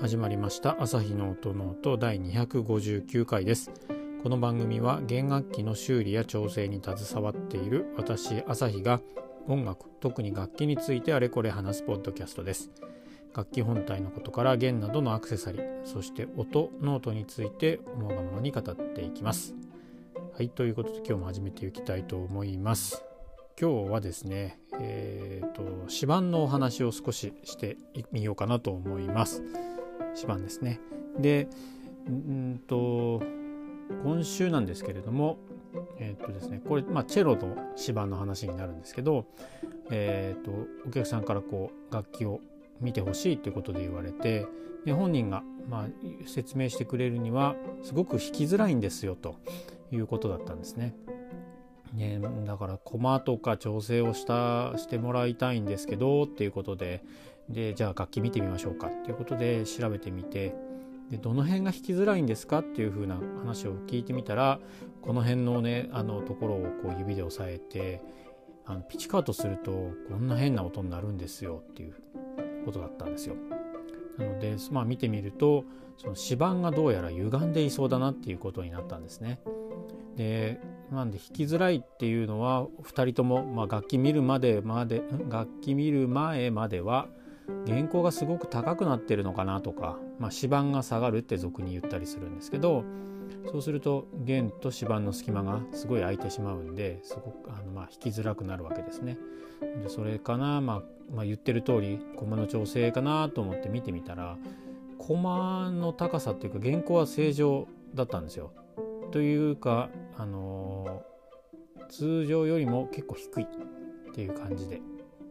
始まりました。朝日の音ノート第259回です。この番組は弦楽器の修理や調整に携わっている私朝日が音楽特に楽器についてあれこれ話すポッドキャストです。楽器本体のことから弦などのアクセサリーそして音ノートについて思うがままに語っていきます。はいということで今日も始めていきたいと思います。今日はですねえーと、指板のお話を少ししてみようかなと思います。指板ですね。で、うんと今週なんですけれども、えっ、とですね、これ、まあ、チェロの指板の話になるんですけど、えっ、とお客さんからこう楽器を見てほしいということで言われてで本人が、まあ、説明してくれるにはすごく弾きづらいんですよということだったんですね。ね、だから駒とか調整をしたしてもらいたいんですけどっていうことででじゃあ楽器見てみましょうかっていうことで調べてみてでどの辺が弾きづらいんですかっていう風な話を聞いてみたらこの辺のねあのところをこう指で押さえてあのピチカートするとこんな変な音になるんですよっていうことだったんですよ。なので、まあ、見てみるとその指板がどうやら歪んでいそうだなっていうことになったんですね。でなんで弾きづらいっていうのは2人とも、まあ、楽器見るまでまで楽器見る前までは原稿がすごく高くなってるのかなとか、まあ、指板が下がるって俗に言ったりするんですけどそうすると弦と指板の隙間がすごい空いてしまうんですごくあのまあ弾きづらくなるわけですね。でそれかな、まあ、まあ言ってる通り駒の調整かなと思って見てみたら駒の高さっていうか原稿は正常だったんですよ。というか、あのー、通常よりも結構低いっていう感じで。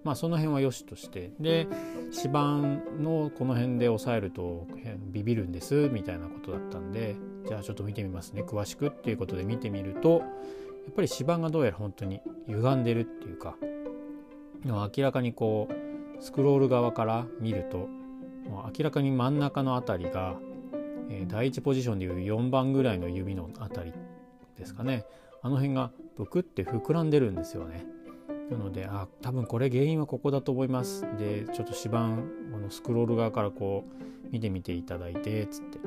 まあその辺は良しとして。で指板のこの辺で押さえるとビビるんですみたいなことだったんで。じゃあちょっと見てみますね。詳しくっていうことで見てみるとやっぱり指板がどうやら本当に歪んでるっていうか明らかにこうスクロール側から見るともう明らかに真ん中の辺りがえ第1ポジションでいう4番ぐらいの指のあたりですかね。あの辺がブクって膨らんでるんですよね。なのであ多分これ原因はここだと思います。でちょっと指板このスクロール側からこう見てみていただいてつって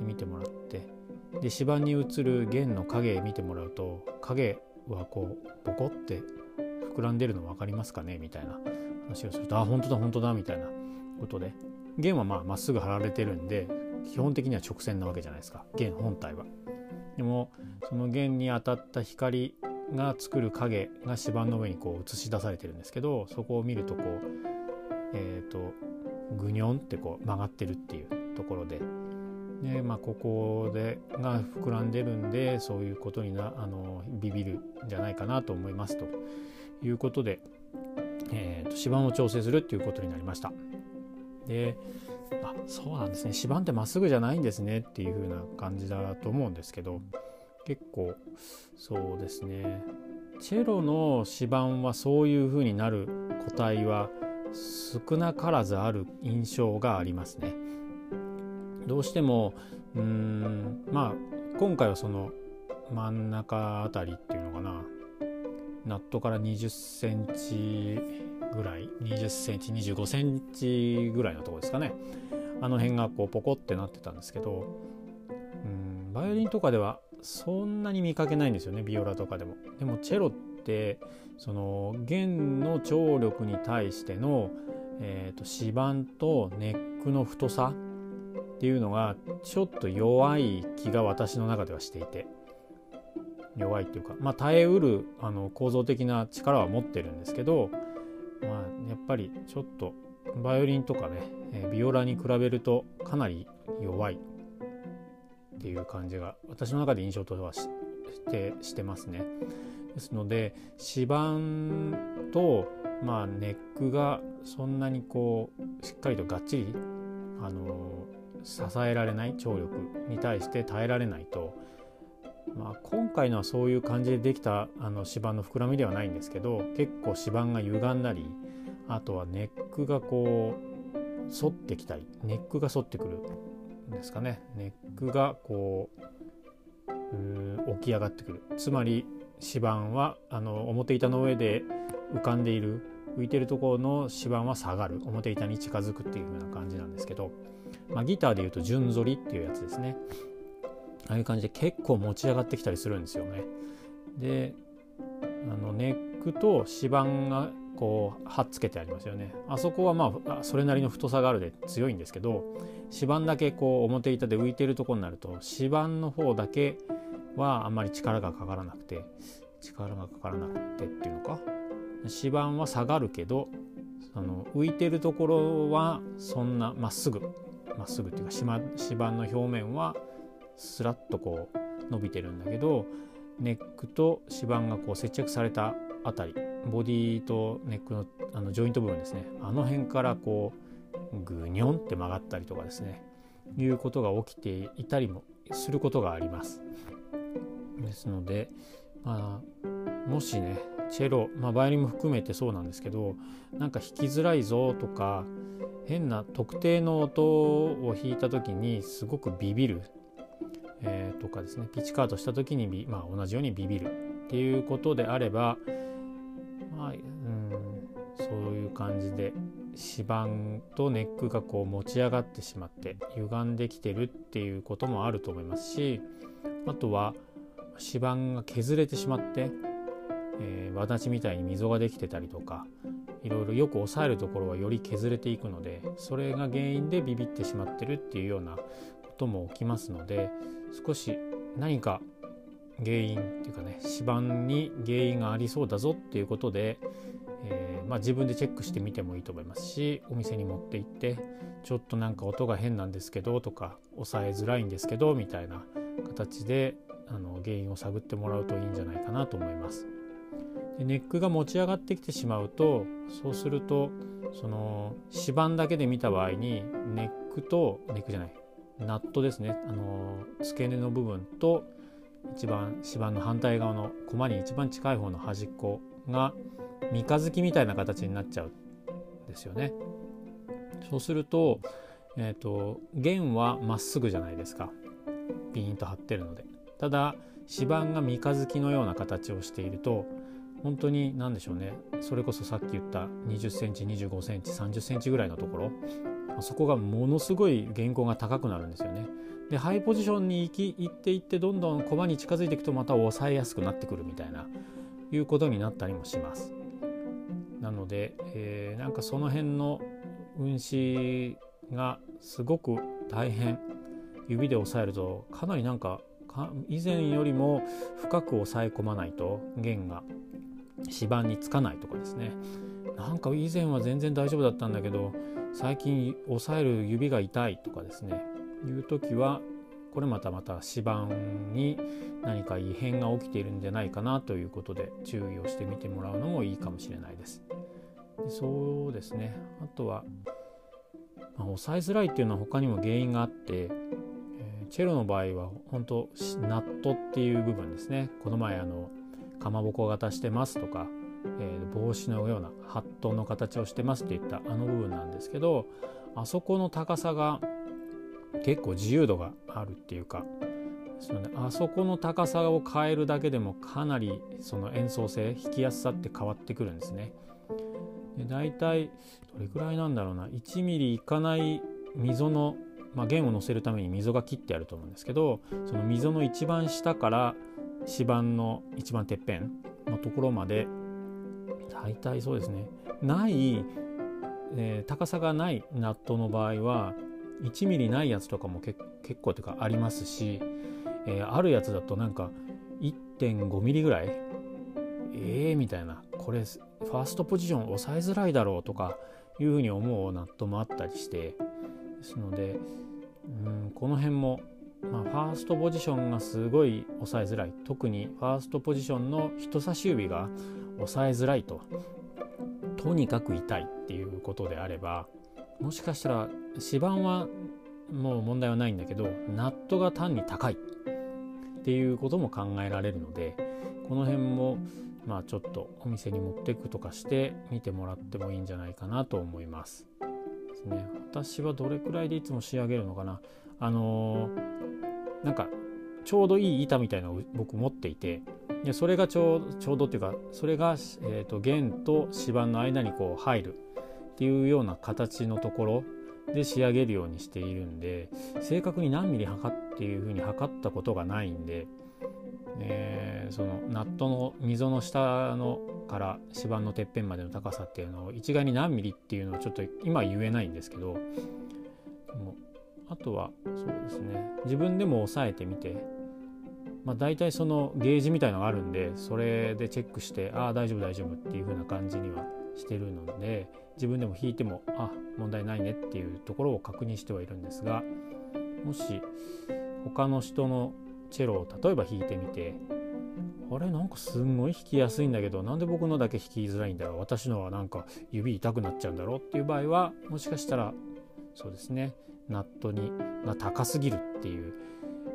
見てもらって。で指板に映る弦の影見てもらうと影はこうボコって膨らんでるの分かりますかね？みたいな。話をするとあ本当だ本当だみたいなことで。弦はまあまっすぐ貼られてるんで基本的には直線なわけじゃないですか弦本体は。でもその弦に当たった光が作る影が指板の上にこう映し出されてるんですけどそこを見るとこうえっ、ー、とグニョンってこう曲がってるっていうところでで、まあ、ここでが膨らんでるんでそういうことになあのビビるんじゃないかなと思いますということで、えーと、と指板を調整するっていうことになりました。であそうなんですね。指板ってまっすぐじゃないんですねっていう風な感じだと思うんですけど結構そうですね。チェロの指板はそういう風になる個体は少なからずある印象がありますね。どうしてもうーんまあ今回はその真ん中あたりっていうのかな。ナットから20センチぐらい20センチ25センチぐらいのとこですかねあの辺がこうポコってなってたんですけどうんバイオリンとかではそんなに見かけないんですよねビオラとかでも。でもチェロってその弦の張力に対しての、えーと、指板とネックの太さっていうのがちょっと弱い気が私の中ではしていて弱いっていうかまあ耐えうるあの構造的な力は持ってるんですけどまあやっぱりちょっとバイオリンとかね、えビオラに比べるとかなり弱いっていう感じが私の中で印象とはしてしてますね。ですので指板と、まあ、ネックがそんなにこうしっかりとがっちりあの支えられない張力に対して耐えられないと、まあ、今回のはそういう感じでできたあの指板の膨らみではないんですけど結構指板が歪んだりあとはネックがこう反ってきたりネックが反ってくるんですかね。ネックがこう起き上がってくる。つまり指板はあの表板の上で浮かんでいる浮いてるところの指板は下がる。表板に近づくっていう風な感じなんですけど、まあ、ギターでいうと順反りっていうやつですね。ああいう感じで結構持ち上がってきたりするんですよね。であのネックと指板がこうはっつけてありますよね。あそこはまあそれなりの太さがあるで強いんですけど指板だけこう表板で浮いてるとこになると指板の方だけはあんまり力がかからなくて力がかからなくてっていうのか。指板は下がるけどあの浮いてるところはそんなまっすぐまっすぐっていうか指板の表面はスラッとこう伸びてるんだけどネックと指板がこう接着されたあたりボディとネックのあのジョイント部分ですねあの辺からこうグニョンって曲がったりとかですねいうことが起きていたりもすることがあります。ですので、まあ、もしねチェロ、まあ、バイオリンも含めてそうなんですけどなんか弾きづらいぞとか変な特定の音を弾いた時にすごくビビる、えー、とかですねピッチカートした時にまあ、同じようにビビるっていうことであれば、まあ、うんそういう感じで指板とネックがこう持ち上がってしまって歪んできてるっていうこともあると思いますしあとは指板が削れてしまって、えー、轍みたいに溝ができてたりとかいろいろよく押さえるところはより削れていくのでそれが原因でビビってしまってるっていうようなことも起きますので少し何か原因っていうかね指板に原因がありそうだぞっていうことで、えー、まあ、自分でチェックしてみてもいいと思いますしお店に持って行ってちょっとなんか音が変なんですけどとか押さえづらいんですけどみたいな形であの原因を探ってもらうといいんじゃないかなと思います。でネックが持ち上がってきてしまうとそうするとその指板だけで見た場合にネックとネックじゃないナットですねあの付け根の部分と一番指板の反対側の駒に一番近い方の端っこが三日月みたいな形になっちゃうんですよね。そうすると,、えーと、弦はまっすぐじゃないですかピーンと張ってるので。ただ指板が三日月のような形をしていると本当に何でしょうねそれこそさっき言った20センチ25センチ30センチぐらいのところそこがものすごい原稿が高くなるんですよね。でハイポジションに行き行っていってどんどん駒に近づいていくとまた抑えやすくなってくるみたいないうことになったりもします。なので、えー、なんかその辺の運指がすごく大変指で押さえるとかなりなんか以前よりも深く押さえ込まないと弦が指板につかないとかですねなんか以前は全然大丈夫だったんだけど最近押さえる指が痛いとかですね。いう時はこれまたまた指板に何か異変が起きているんじゃないかなということで注意をしてみてもらうのもいいかもしれないです。でそうですね。あとは、まあ、押さえづらいっていうのは他にも原因があってえチェロの場合は本当ナットっていう部分ですね。この前あのかまぼこ型してますとか、えー、帽子のようなハットの形をしてますっていったあの部分なんですけどあそこの高さが結構自由度があるっていうかその、ね、あそこの高さを変えるだけでもかなりその演奏性弾きやすさって変わってくるんですね。で大体どれくらいなんだろうな1ミリいかない溝のまあ、弦を乗せるために溝が切ってあると思うんですけどその溝の一番下から指板の一番てっぺんのところまで大体そうですね。ない、えー、高さがないナットの場合は1ミリないやつとかも結構というかありますし、えー、あるやつだとなんか1.5ミリぐらいえーみたいな。これファーストポジション抑えづらいだろうとかいうふうに思うナットもあったりして。ですのでうんこの辺も、まあ、ファーストポジションがすごい抑えづらい。特にファーストポジションの人差し指が抑えづらいと。とにかく痛いっていうことであればもしかしたら指板はもう問題はないんだけどナットが単に高いっていうことも考えられるのでこの辺もまあちょっとお店に持っていくとかして見てもらってもいいんじゃないかなと思います。ですね。私はどれくらいでいつも仕上げるのかな。あのー、なんかちょうどいい板みたいなのを僕持っていてでそれがちょうちょうどっていうかそれが、えーと、弦と指板の間にこう入るっていうような形のところで仕上げるようにしているんで正確に何ミリ測っていうふうに測ったことがないんで、えー、そのナットの溝の下のから指板のてっぺんまでの高さっていうのを一概に何ミリっていうのをちょっと今言えないんですけどあとはそうですね。自分でも押さえてみて。まあ、大体そのゲージみたいのがあるんでそれでチェックしてああ大丈夫大丈夫っていう風な感じにはしてるので自分でも弾いてもあ問題ないねっていうところを確認してはいるんですがもし他の人のチェロを例えば弾いてみてあれなんかすんごい弾きやすいんだけどなんで僕のだけ弾きづらいんだろう私のはなんか指痛くなっちゃうんだろうっていう場合はもしかしたらそうですね。ナットにが高すぎるっていう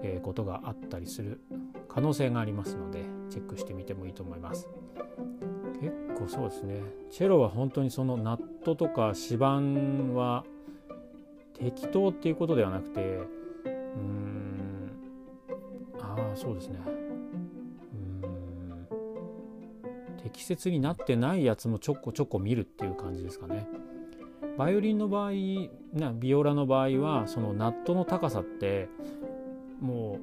えことがあったりする可能性がありますのでチェックしてみてもいいと思います。結構そうですね。チェロは本当にそのナットとか指板は適当っていうことではなくてうーんああそうですね。うん適切になってないやつもちょこちょこ見るっていう感じですかね。バイオリンの場合なビオラの場合はそのナットの高さっても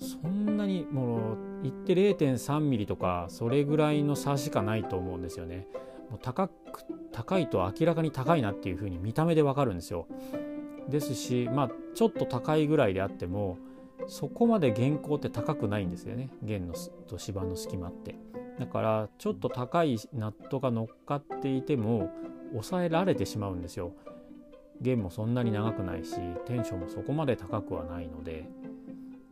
うそんなにもう言って0.3ミリとかそれぐらいの差しかないと思うんですよね。もう高く高いと明らかに高いなっていう風に見た目でわかるんですよ。ですしまあちょっと高いぐらいであってもそこまで原稿って高くないんですよね弦のと芝の隙間って。だからちょっと高いナットが乗っかっていても抑えられてしまうんですよ。弦もそんなに長くないしテンションもそこまで高くはないので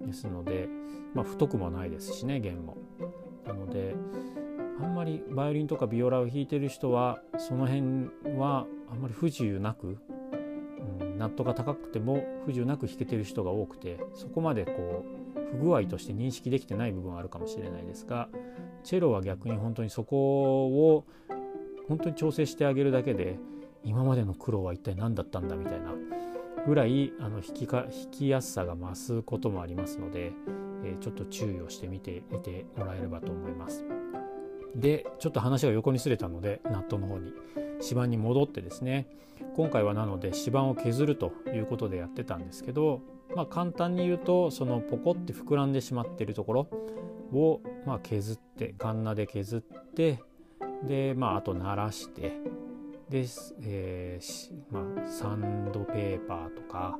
ですので、まあ、太くもないですしね弦も。なのであんまりバイオリンとかビオラを弾いてる人はその辺はあんまり不自由なく、うん、ナットが高くても不自由なく弾けてる人が多くてそこまでこう不具合として認識できてない部分はあるかもしれないですがチェロは逆に本当にそこを本当に調整してあげるだけで今までの苦労は一体何だったんだみたいなぐらいあの弾きか弾きやすさが増すこともありますので、えー、ちょっと注意をしてみてみてもらえればと思います。でちょっと話が横にすれたのでナットの方に指板に戻ってですね今回はなので指板を削るということでやってたんですけど、まあ、簡単に言うとそのポコって膨らんでしまっているところを、ま、削ってカンナで削ってでまああと鳴らしてで、えーまあ、サンドペーパーとか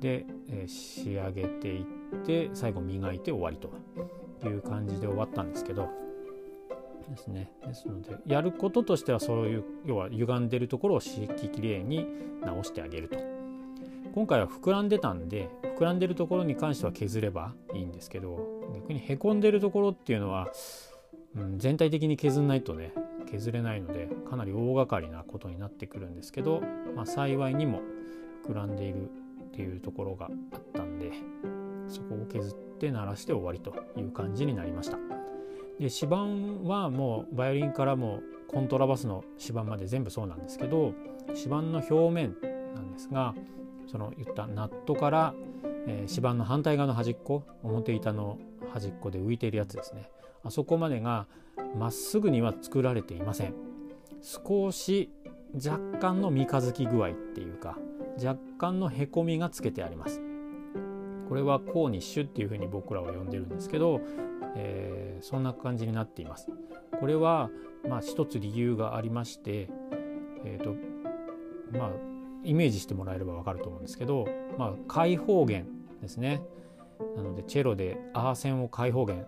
で、えー、仕上げていって最後磨いて終わりという感じで終わったんですけどですね。ですのでやることとしてはそういう要は歪んでるところをしきれいに直してあげると。今回は膨らんでたんで膨らんでるところに関しては削ればいいんですけど逆にへこんでるところっていうのは、うん、全体的に削んないとね削れないのでかなり大掛かりなことになってくるんですけど、まあ、幸いにも膨らんでいるっていうところがあったんでそこを削って鳴らして終わりという感じになりました。で指板はもうバイオリンからもコントラバスの指板まで全部そうなんですけど指板の表面なんですがその言ったナットから、えー、指板の反対側の端っこ表板の端っこで浮いているやつですね。あそこまでがまっすぐには作られていません。少し若干の三日月具合っていうか若干のへこみがつけてあります。これはコーニッシュっていうふうに僕らは呼んでるんですけど、えー、そんな感じになっています。これはまあ一つ理由がありましてえっ、ー、とまあイメージしてもらえればわかると思うんですけどまあ開放弦ですね。なのでチェロでアーセンを開放弦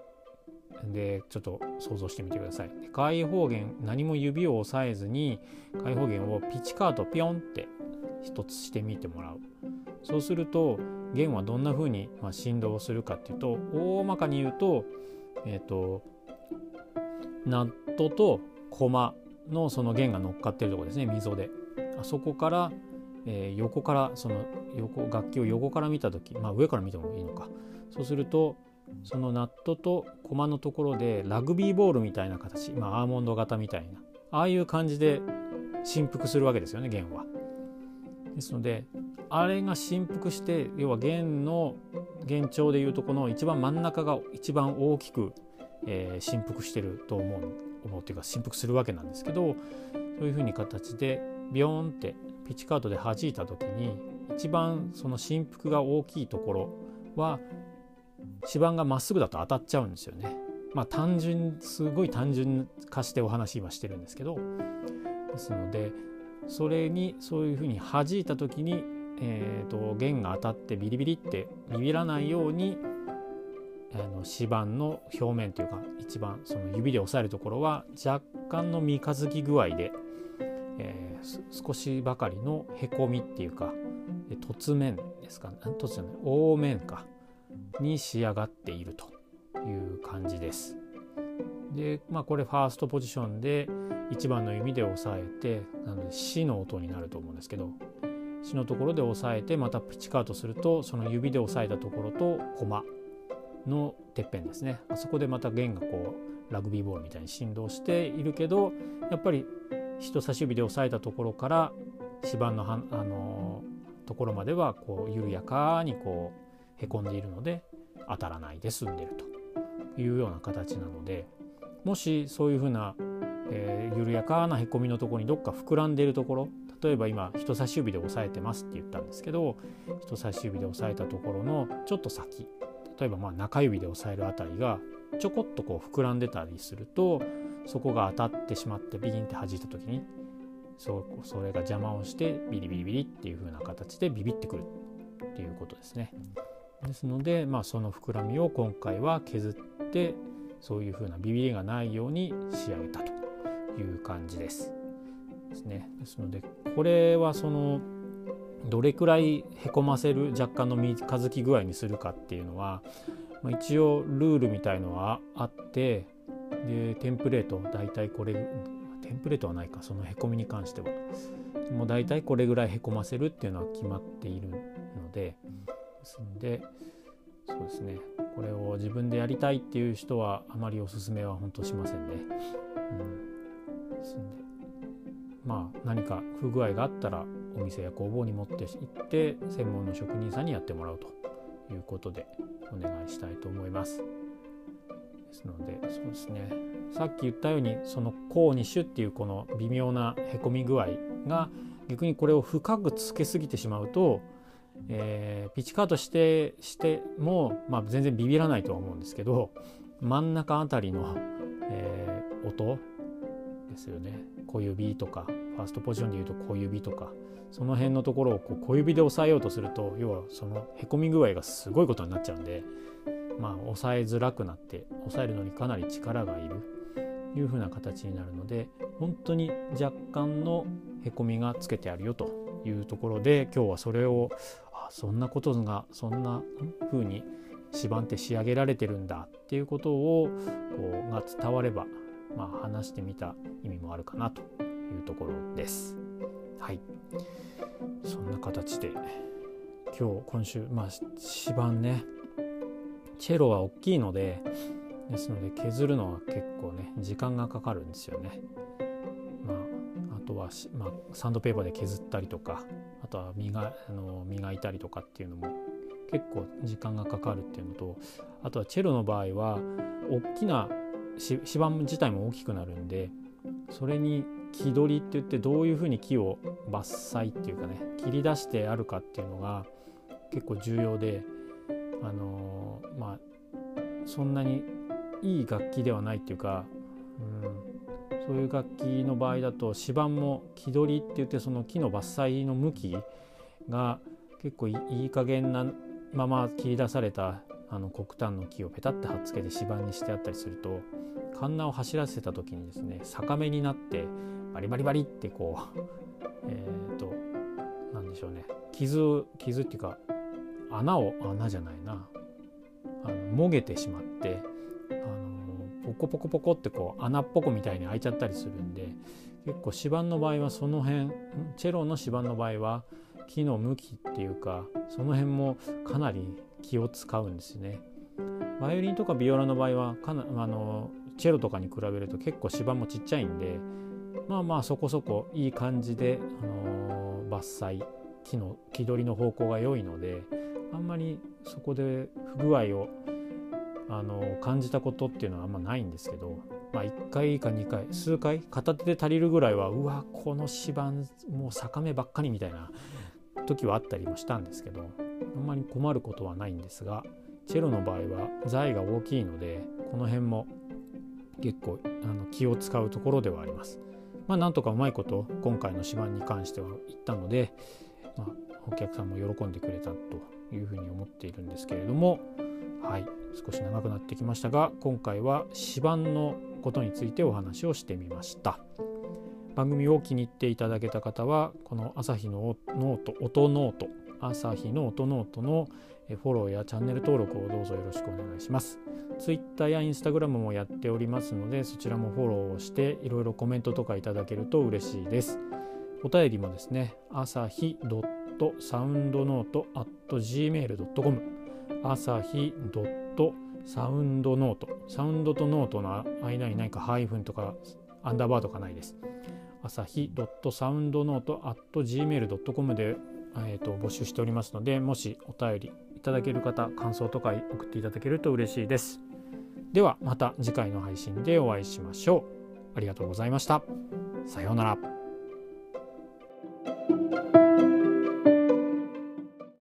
でちょっと想像してみてください。開放弦何も指を押さえずに開放弦をピチカートピョンって一つしてみてもらう。そうすると弦はどんな風にま振動するかっていうと大まかに言うとえっ、ー、とナットとコマのその弦が乗っかってるとこですね溝で。あそこから、えー、横からその横楽器を横から見た時まあ上から見てもいいのか。そうするとそのナットとコマのところでラグビーボールみたいな形、まあ、アーモンド型みたいなああいう感じで振幅するわけですよね弦は。ですのであれが振幅して要は弦の弦長でいうとこの一番真ん中が一番大きくえー、振幅してると思う思うっていうか振幅するわけなんですけどそういうふうに形でビヨーンってピッチカートで弾いた時に一番その振幅が大きいところは指板がまっすぐだと当たっちゃうんですよね。まあ単純すごい単純化してお話今してるんですけど。ですのでそれにそういうふうに弾いた時に、えーと、弦が当たってビリビリってビビらないようにあの指板の表面というか一番その指で押さえるところは若干の三日月具合で、えー、少しばかりのへこみっていうか凸面ですか？凸じゃない凹面か。に仕上がっているという感じです。でまあこれファーストポジションで1番の弓で押さえてなので「死」の音になると思うんですけど「死」のところで押さえてまたピチカートするとその指で押さえたところとコマのてっぺんですねあそこでまた弦がこうラグビーボールみたいに振動しているけどやっぱり人差し指で押さえたところから指板のはあのところまではこう緩やかにこうへこんでいるので当たらないで済んでるというような形なのでもしそういうふうな、えー、緩やかなへこみのところにどっか膨らんでいるところ例えば今人差し指で押さえてますって言ったんですけど人差し指で押さえたところのちょっと先例えばまあ中指で押さえるあたりがちょこっとこう膨らんでたりするとそこが当たってしまってビギンって弾いた時にそそれが邪魔をしてビリビリビリっていう風な形でビビってくるっていうことですね。ですので、まあ、その膨らみを今回は削ってそういう風なビビりがないように仕上げたという感じです。ですね。ですのでこれはそのどれくらいへこませる若干の三日月具合にするかっていうのは、まあ、一応ルールみたいのはあってでテンプレート大体これテンプレートはないかそのへこみに関してはもう大体これぐらいへこませるっていうのは決まっているのでですんでそうですねこれを自分でやりたいっていう人はあまりおすすめは本当しませんね。うん、ですんでまあ何か不具合があったらお店や工房に持って行って専門の職人さんにやってもらうということでお願いしたいと思います。ですのでそうですねさっき言ったようにそのコーニッシュっていうこの微妙なへこみ具合が逆にこれを深くつけすぎてしまうとえー、ピッチカートしてしても、まあ、全然ビビらないとは思うんですけど真ん中あたりの、えー、音ですよね。小指とかファーストポジションでいうと小指とかその辺のところをこう小指で押さえようとすると要はそのへこみ具合がすごいことになっちゃうんでまあ押さえづらくなって押さえるのにかなり力がいるという風な形になるので本当に若干のへこみがつけてあるよと。いうところで今日はそれをあそんなことがそんな風に芝って仕上げられてるんだっていうことをこうが伝われば、まあ、話してみた意味もあるかなというところです。はいそんな形で今日今週まあ芝ねチェロは大きいのでですので削るのは結構ね時間がかかるんですよね。まあ、あとは、まあ、サンドペーパーで削ったりとかあとは磨あの磨いたりとかっていうのも結構時間がかかるっていうのとあとはチェロの場合は大きな指板自体も大きくなるんでそれに木取りって言ってどういうふうに木を伐採っていうかね切り出してあるかっていうのが結構重要であのー、まあそんなにいい楽器ではないっていうか、うん、そういう楽器の場合だと指板も木取りって言ってその木の伐採の向きが結構いい加減なまま切り出されたあの黒炭の木をペタッて貼っつけて指板にしてあったりするとカンナを走らせた時にですね逆目になってバリバリバリってこうえっ、ー、と何でしょうね。傷傷っていうか穴を穴じゃないな。あのもげてしまってポコポコポコってこう穴っぽこみたいに開いちゃったりするんで結構指板の場合はその辺チェロの指板の場合は木の向きっていうかその辺もかなり気を使うんですね。バイオリンとかビオラの場合はかなあのチェロとかに比べると結構指板もちっちゃいんでまあまあそこそこいい感じで、あの伐採木の木取りの方向が良いのであんまりそこで不具合をあの感じたことっていうのはあんまないんですけど、まあ、1回か2回数回片手で足りるぐらいはうわこの芝もう坂目ばっかりみたいな時はあったりもしたんですけどあんまり困ることはないんですがチェロの場合は材が大きいのでこの辺も結構あの気を使うところではあります。まあ、なんとかうまいこと今回の指板に関しては言ったので、まあ、お客さんも喜んでくれたというふうに思っているんですけれどもはい少し長くなってきましたが今回は指板のことについてお話をしてみました番組を気に入っていただけた方はこの朝日のノート音ノート朝日の音ノートのフォローやチャンネル登録をどうぞよろしくお願いします。Twitter や Instagram もやっておりますのでそちらもフォローをしていろいろコメントとかいただけると嬉しいです。お便りもですね朝日 .soundnote.gmail.com 朝日ドットサウンドノート。サウンドとノートの間に何かハイフンとかアンダーバーとかないです。朝日 .soundnote.gmail.com でえーと、募集しておりますのでもしお便りいただける方感想とか送っていただけると嬉しいです。ではまた次回の配信でお会いしましょう。ありがとうございました。さようなら。